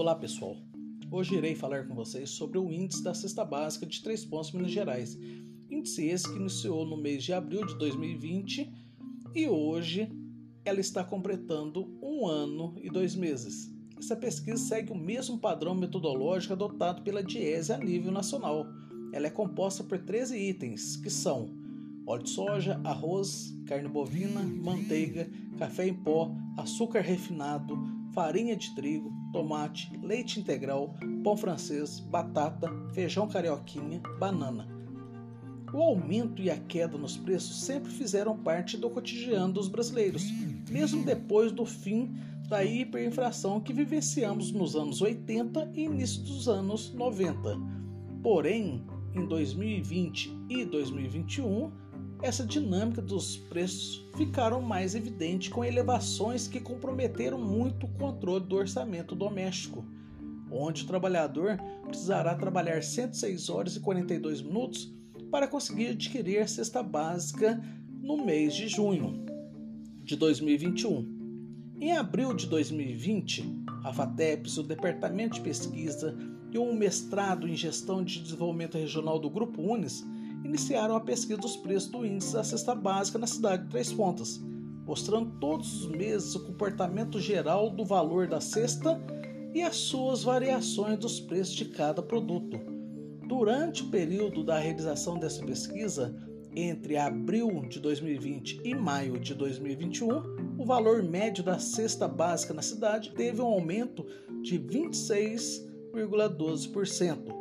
Olá pessoal, hoje irei falar com vocês sobre o índice da cesta básica de Três Pontos Minas Gerais. Índice esse que iniciou no mês de abril de 2020 e hoje ela está completando um ano e dois meses. Essa pesquisa segue o mesmo padrão metodológico adotado pela Diese a nível nacional. Ela é composta por 13 itens, que são óleo de soja, arroz, carne bovina, manteiga, café em pó, açúcar refinado, farinha de trigo, tomate, leite integral, pão francês, batata, feijão carioquinha, banana. O aumento e a queda nos preços sempre fizeram parte do cotidiano dos brasileiros, mesmo depois do fim da hiperinflação que vivenciamos nos anos 80 e início dos anos 90. Porém, em 2020 e 2021, essa dinâmica dos preços ficaram mais evidente com elevações que comprometeram muito o controle do orçamento doméstico, onde o trabalhador precisará trabalhar 106 horas e 42 minutos para conseguir adquirir a cesta básica no mês de junho de 2021. Em abril de 2020, a FATEPS, o Departamento de Pesquisa e um mestrado em Gestão de Desenvolvimento Regional do Grupo Unis iniciaram a pesquisa dos preços do índice da cesta básica na cidade de Três Pontas, mostrando todos os meses o comportamento geral do valor da cesta e as suas variações dos preços de cada produto. Durante o período da realização dessa pesquisa, entre abril de 2020 e maio de 2021, o valor médio da cesta básica na cidade teve um aumento de 26,12%,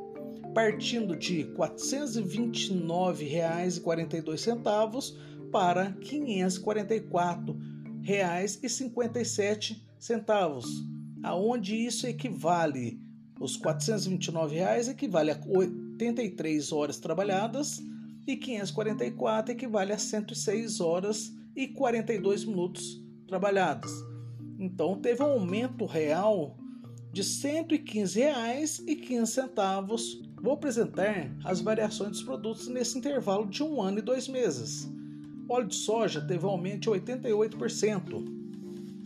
partindo de R$ 429,42 para R$ 544,57, aonde isso equivale os 429 reais equivale a 83 horas trabalhadas e 544 equivale a 106 horas e 42 minutos trabalhados. Então teve um aumento real de R$ 115,15. Vou apresentar as variações dos produtos nesse intervalo de um ano e dois meses. Óleo de soja teve um aumento de 88%,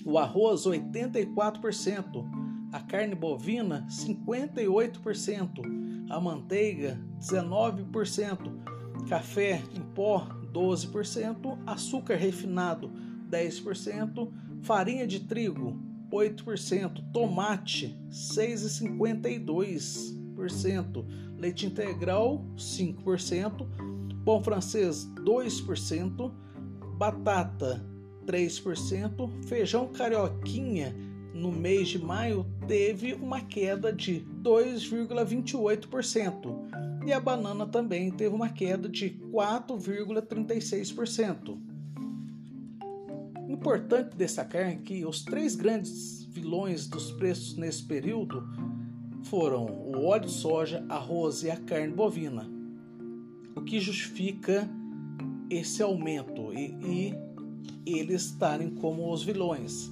o arroz 84%, a carne bovina 58%, a manteiga 19%, café em pó 12%, açúcar refinado 10%, farinha de trigo 8%, tomate 6,52%, leite integral 5%, pão francês 2%, batata 3%, feijão carioquinha no mês de maio teve uma queda de 2,28% e a banana também teve uma queda de 4,36%. Importante destacar que os três grandes vilões dos preços nesse período foram o óleo de soja, arroz e a carne bovina, o que justifica esse aumento e, e eles estarem como os vilões.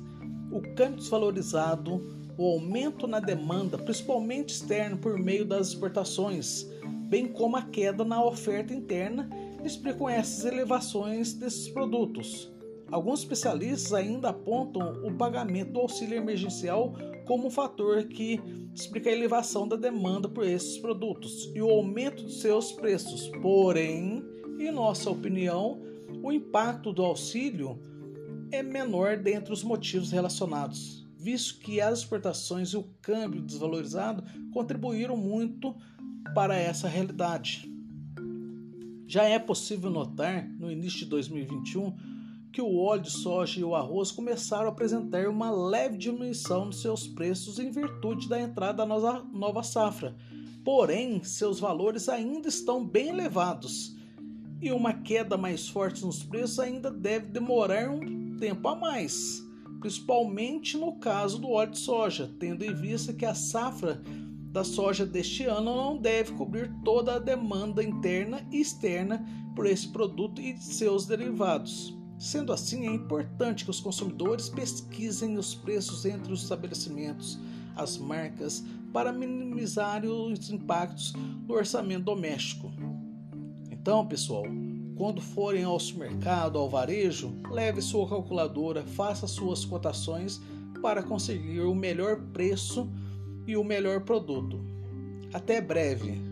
O câmbio desvalorizado, o aumento na demanda, principalmente externo por meio das exportações, bem como a queda na oferta interna, explicam essas elevações desses produtos. Alguns especialistas ainda apontam o pagamento do auxílio emergencial como um fator que explica a elevação da demanda por esses produtos e o aumento de seus preços. Porém, em nossa opinião, o impacto do auxílio é menor dentre os motivos relacionados, visto que as exportações e o câmbio desvalorizado contribuíram muito para essa realidade. Já é possível notar, no início de 2021, que o óleo de soja e o arroz começaram a apresentar uma leve diminuição nos seus preços em virtude da entrada da nova safra. Porém, seus valores ainda estão bem elevados e uma queda mais forte nos preços ainda deve demorar um tempo a mais, principalmente no caso do óleo de soja, tendo em vista que a safra da soja deste ano não deve cobrir toda a demanda interna e externa por esse produto e seus derivados. Sendo assim, é importante que os consumidores pesquisem os preços entre os estabelecimentos, as marcas, para minimizar os impactos do orçamento doméstico. Então, pessoal, Quando forem ao supermercado, ao varejo, leve sua calculadora, faça suas cotações para conseguir o melhor preço e o melhor produto. Até breve!